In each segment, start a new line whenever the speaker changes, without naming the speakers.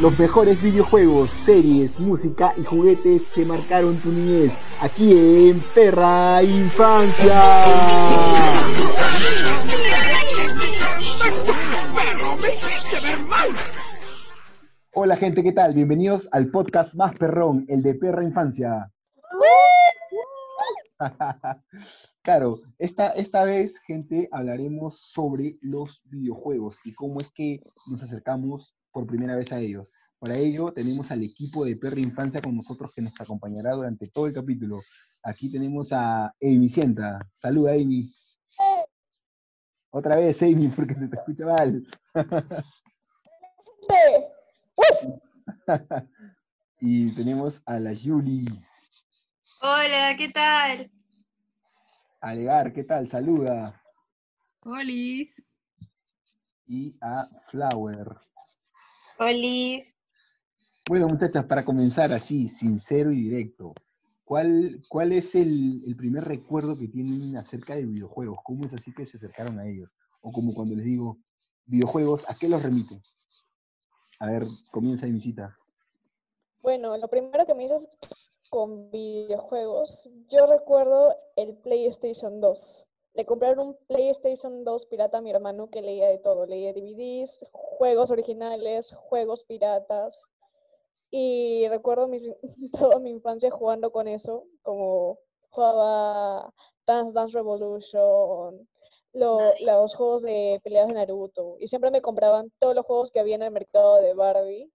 los mejores videojuegos, series, música y juguetes que marcaron tu niñez. Aquí en Perra Infancia. Hola gente, ¿qué tal? Bienvenidos al podcast más perrón, el de Perra Infancia. Claro, esta, esta vez, gente, hablaremos sobre los videojuegos y cómo es que nos acercamos por primera vez a ellos. Para ello, tenemos al equipo de Perra Infancia con nosotros que nos acompañará durante todo el capítulo. Aquí tenemos a Amy Sienta. Saluda, Amy. Otra vez, Amy, porque se te escucha mal. y tenemos a la Julie.
Hola, ¿qué tal?
Alegar, ¿qué tal? Saluda.
Olis.
Y a Flower.
Olis.
Bueno, muchachas, para comenzar así, sincero y directo, ¿cuál, cuál es el, el, primer recuerdo que tienen acerca de videojuegos? ¿Cómo es así que se acercaron a ellos? O como cuando les digo, videojuegos, ¿a qué los remiten? A ver, comienza mi cita.
Bueno, lo primero que me dices con videojuegos, yo recuerdo el PlayStation 2. Le compraron un PlayStation 2 pirata a mi hermano que leía de todo. Leía DVDs, juegos originales, juegos piratas. Y recuerdo mi, toda mi infancia jugando con eso, como jugaba Dance Dance Revolution, lo, los juegos de peleas de Naruto. Y siempre me compraban todos los juegos que había en el mercado de Barbie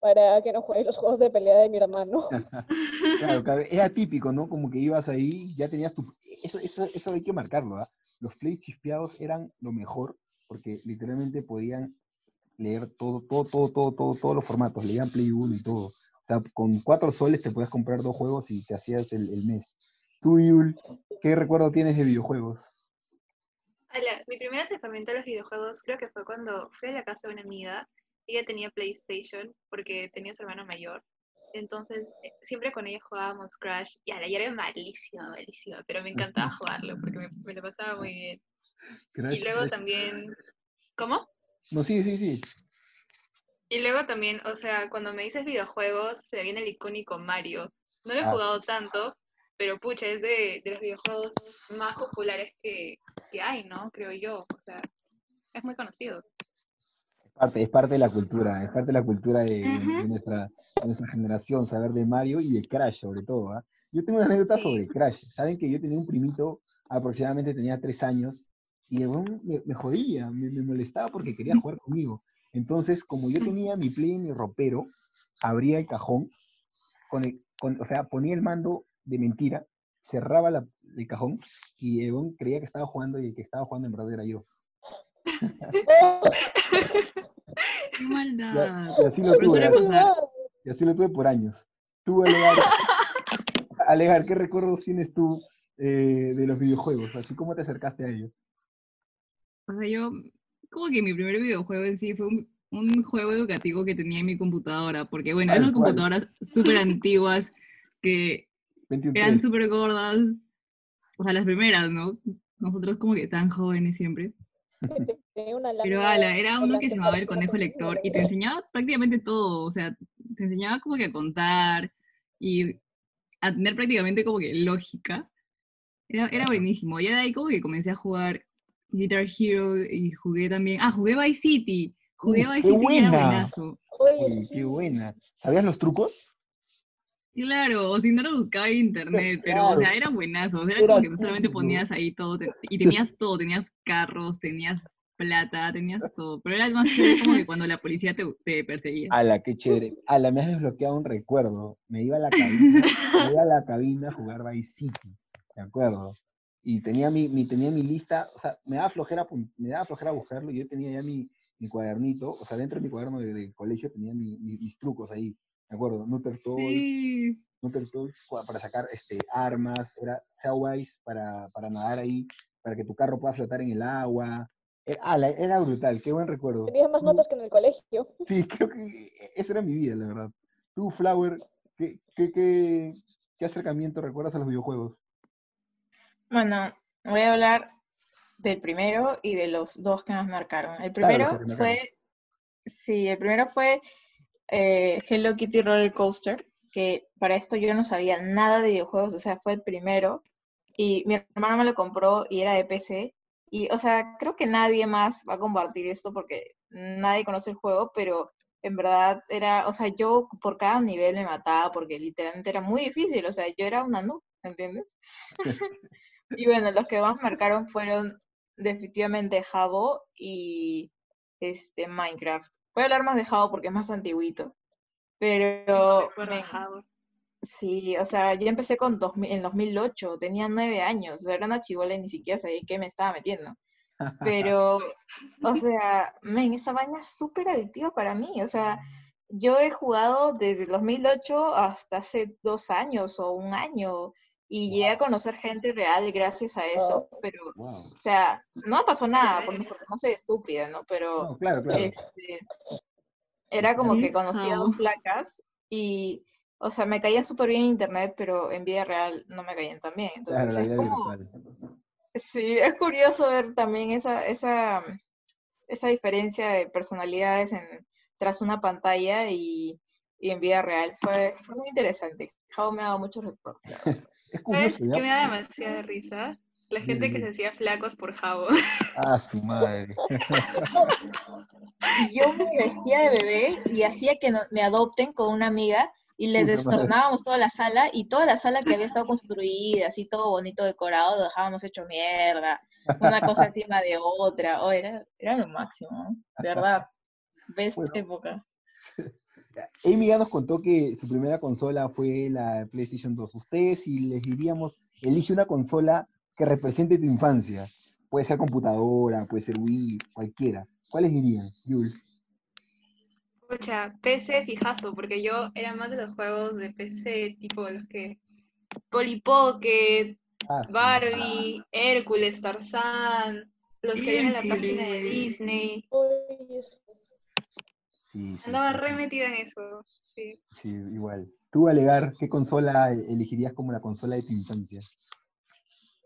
para que no juegue los juegos de pelea de mi hermano.
claro, claro, era típico, ¿no? Como que ibas ahí, ya tenías tu... Eso, eso, eso hay que marcarlo, ¿ah? Los plays chispeados eran lo mejor, porque literalmente podían leer todo, todo, todo, todo, todo, todos los formatos, leían Play 1 y todo. O sea, con cuatro soles te podías comprar dos juegos y te hacías el, el mes. Tú, Yul, ¿qué recuerdo tienes de videojuegos?
Hola, mi primer acercamiento a los videojuegos creo que fue cuando fui a la casa de una amiga ella tenía PlayStation porque tenía su hermano mayor. Entonces, eh, siempre con ella jugábamos Crash. Y a la era malísima, malísima, pero me encantaba jugarlo porque me, me lo pasaba muy bien. y luego también. ¿Cómo?
No, sí, sí, sí.
Y luego también, o sea, cuando me dices videojuegos, se viene el icónico Mario. No lo he jugado tanto, pero pucha, es de, de los videojuegos más populares que, que hay, ¿no? Creo yo. O sea, es muy conocido
parte, es parte de la cultura, es parte de la cultura de, nuestra, nuestra, generación, saber de Mario y de Crash sobre todo. ¿ah? Yo tengo una anécdota sobre Crash. Saben que yo tenía un primito, aproximadamente tenía tres años, y me, me jodía, me, me, molestaba porque quería jugar conmigo. Entonces, como yo tenía mi play en mi ropero, abría el cajón, con con, o sea, ponía el mando de mentira, cerraba la, el cajón y Egon creía que estaba jugando y el que estaba jugando en verdad era yo.
Qué maldad.
Y, así lo tuve. Y así lo tuve por años. Tú, Alegar, Alegar ¿qué recuerdos tienes tú eh, de los videojuegos? Así cómo te acercaste a ellos.
O sea, yo, como que mi primer videojuego en sí fue un, un juego educativo que tenía en mi computadora, porque bueno, eran computadoras súper antiguas que eran súper gordas, o sea, las primeras, ¿no? Nosotros como que tan jóvenes siempre. Pero ala, era uno que se llamaba el conejo lector y te enseñaba prácticamente todo, o sea, te enseñaba como que a contar y a tener prácticamente como que lógica. Era, era buenísimo. Ya de ahí como que comencé a jugar Guitar Hero y jugué también. Ah, jugué Vice City. Jugué Vice City y era buenazo.
qué buena. ¿Sabías los trucos?
Claro, o si no lo buscaba en internet, pero o sea, eran buenazos, era, como que solamente ponías ahí todo, y tenías todo, tenías carros, tenías plata, tenías todo, pero era más chévere como que cuando la policía te, te perseguía.
la qué chévere. la me has desbloqueado un recuerdo. Me iba a la cabina, me iba a la cabina a jugar Vice City, ¿de acuerdo? Y tenía mi, mi, tenía mi lista, o sea, me daba flojera, me daba flojera buscarlo, y yo tenía ya mi, mi cuadernito, o sea, dentro de mi cuaderno de, colegio tenía mis trucos ahí, ¿de acuerdo? Nutter Toys, para sacar este, armas, era Sailwise para, para nadar ahí, para que tu carro pueda flotar en el agua. Era, era brutal, qué buen recuerdo.
Tenías más notas que en el colegio.
Sí, creo que esa era mi vida, la verdad. Tú, Flower, ¿qué, qué, qué, qué acercamiento recuerdas a los videojuegos?
Bueno, voy a hablar del primero y de los dos que nos marcaron. El primero fue, sí, el primero fue eh, Hello Kitty Roller Coaster, que para esto yo no sabía nada de videojuegos, o sea, fue el primero. Y mi hermano me lo compró y era de PC. Y, o sea, creo que nadie más va a compartir esto porque nadie conoce el juego, pero en verdad era, o sea, yo por cada nivel me mataba porque literalmente era muy difícil, o sea, yo era una noob, ¿entiendes? y bueno, los que más marcaron fueron definitivamente Jabo y este Minecraft. Voy a hablar más de Jabo porque es más antiguito, pero Sí, o sea, yo empecé con dos, en 2008, tenía nueve años, o sea, era una chivola y ni siquiera sabía qué me estaba metiendo. Pero, o sea, men, esa vaina es súper adictiva para mí, o sea, yo he jugado desde el 2008 hasta hace dos años o un año y llegué a conocer gente real gracias a eso, pero, o sea, no pasó nada, porque, no soy estúpida, ¿no? Pero,
claro, claro.
Este, era como que conocía dos placas y o sea, me caían súper bien en internet, pero en vida real no me caían tan bien. Entonces, es como... Sí, es curioso ver también esa, esa, esa diferencia de personalidades en, tras una pantalla y, y en vida real. Fue, fue muy interesante. Jao me ha dado muchos recuerdos.
¿Sabes qué me da demasiada risa? La gente que se hacía flacos por Jabo.
Ah, su madre.
Yo me vestía de bebé y hacía que me adopten con una amiga y les destornábamos toda la sala y toda la sala que había estado construida, así todo bonito decorado, lo dejábamos hecho mierda, una cosa encima de otra, oh, era, era lo máximo, de verdad, best época.
Amy ya nos contó que su primera consola fue la PlayStation 2. Ustedes, si les diríamos, elige una consola que represente tu infancia, puede ser computadora, puede ser Wii, cualquiera, ¿cuáles dirían, Jules?
Escucha, PC fijazo, porque yo era más de los juegos de PC, tipo los que. Polly Pocket, ah, Barbie, Hércules, Tarzán, los que vienen en la página de Disney. Sí, Andaba re metida en eso. Sí.
sí, igual. Tú, Alegar, ¿qué consola elegirías como la consola de tu infancia?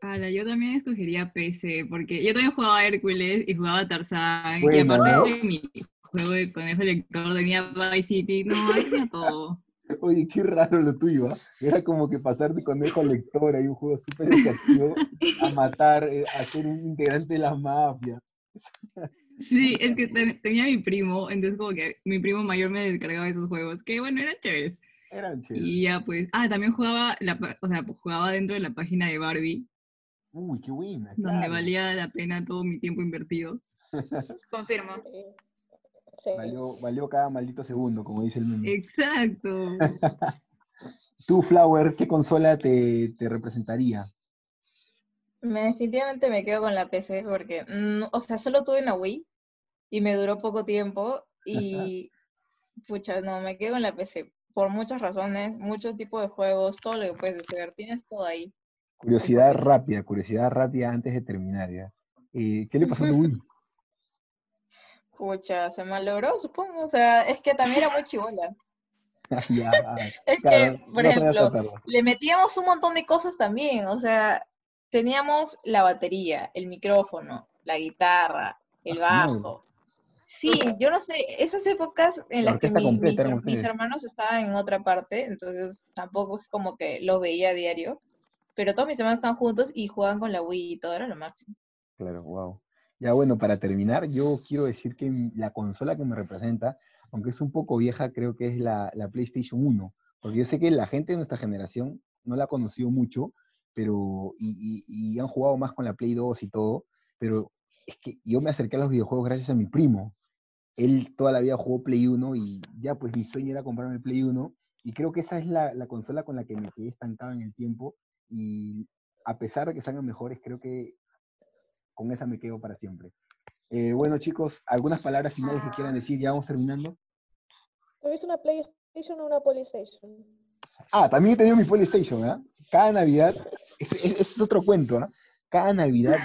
Ala, yo también escogería PC, porque yo también jugaba Hércules y jugaba Tarzán, y aparte de mi juego de conejo lector, tenía Vice City, no, tenía todo.
Oye, qué raro lo tuyo, ¿ah? Era como que pasar de conejo lector, hay un juego súper educativo, a matar, eh, a ser un integrante de la mafia.
Sí, es que tenía mi primo, entonces como que mi primo mayor me descargaba esos juegos, que bueno, eran chéveres.
Eran chéveres.
Y ya pues, ah, también jugaba, la, o sea, jugaba dentro de la página de Barbie.
Uy, qué buena.
Donde valía la pena todo mi tiempo invertido.
Confirmo.
Valió, cada maldito segundo, como dice el meme.
Exacto.
Tú, Flower, ¿qué consola te, representaría?
Definitivamente me quedo con la PC porque, mm, o sea, solo tuve una Wii y me duró poco tiempo y, pucha, no, me quedo con la PC por muchas razones, muchos tipos de juegos, todo lo que puedes hacer, tienes todo ahí.
Curiosidad rápida, curiosidad rápida antes de terminar ya. Eh, ¿Qué le pasó a tu Wii?
Pucha, se malogró, supongo. O sea, es que también era muy chivola. es que, por ejemplo, le metíamos un montón de cosas también. O sea, teníamos la batería, el micrófono, la guitarra, el bajo. Sí, yo no sé, esas épocas en las que mis, hermanos estaban en otra parte, entonces tampoco es como que los veía a diario, pero todos mis hermanos estaban juntos y jugaban con la Wii y todo era lo máximo.
Claro, wow. Ya bueno, para terminar, yo quiero decir que la consola que me representa, aunque es un poco vieja, creo que es la, PlayStation 1, porque yo sé que la gente de nuestra generación no la ha conocido mucho, pero y, han jugado más con la Play 2 y todo, pero es que yo me acerqué a los videojuegos gracias a mi primo. Él toda la vida jugó Play 1 y ya pues mi sueño era comprarme el Play 1 y creo que esa es la, la consola con la que me quedé estancado en el tiempo y a pesar de que salgan mejores, creo que con esa me quedo para siempre. Eh, bueno, chicos, ¿algunas palabras finales que quieran decir? Ya vamos terminando.
¿Tuviste una PlayStation o una Polystation?
Ah, también he tenido mi Polystation, ¿eh? Cada Navidad, ese, es otro cuento, ¿eh? Cada Navidad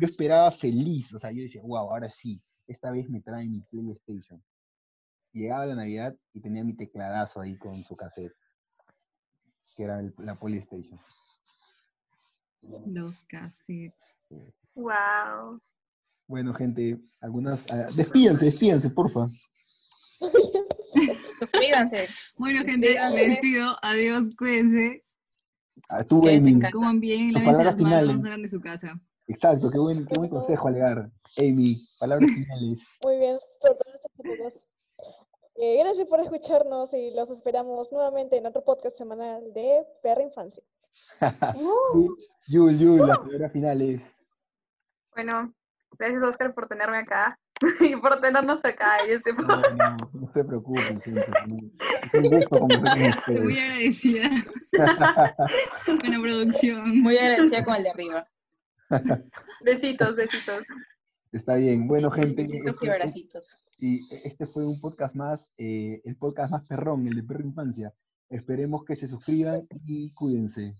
yo, esperaba feliz, o sea, yo decía, wow, ahora sí, esta vez me trae mi PlayStation. Llegaba la Navidad y tenía mi tecladazo ahí con su cassette, que era la Polystation.
Los cassettes.
Wow.
Bueno, gente, algunas. Uh, despídense, despídense, porfa.
Suscríbanse.
Bueno, gente, me despido. Adiós, cuídense.
Ah, tú, Amy.
Coman bien, la las manos, salgan de su casa.
Exacto, qué buen, qué buen consejo, Alegar. Amy, palabras finales.
Muy bien, sobre todo estos eh, gracias por escucharnos y los esperamos nuevamente en otro podcast semanal de Perra Infancia.
Yul, Yul, las palabras finales.
Bueno, gracias Oscar por tenerme acá y por tenernos acá. Y este...
no, no, no se preocupen, gente. Es un gusto conversar
Muy agradecida. Buena producción.
Muy agradecida con el de arriba.
Besitos, besitos.
Está bien. Bueno, gente.
Besitos y este abracitos.
Sí, este fue un podcast más, eh, el podcast más perrón, el de Perro Infancia. Esperemos que se suscriban y cuídense.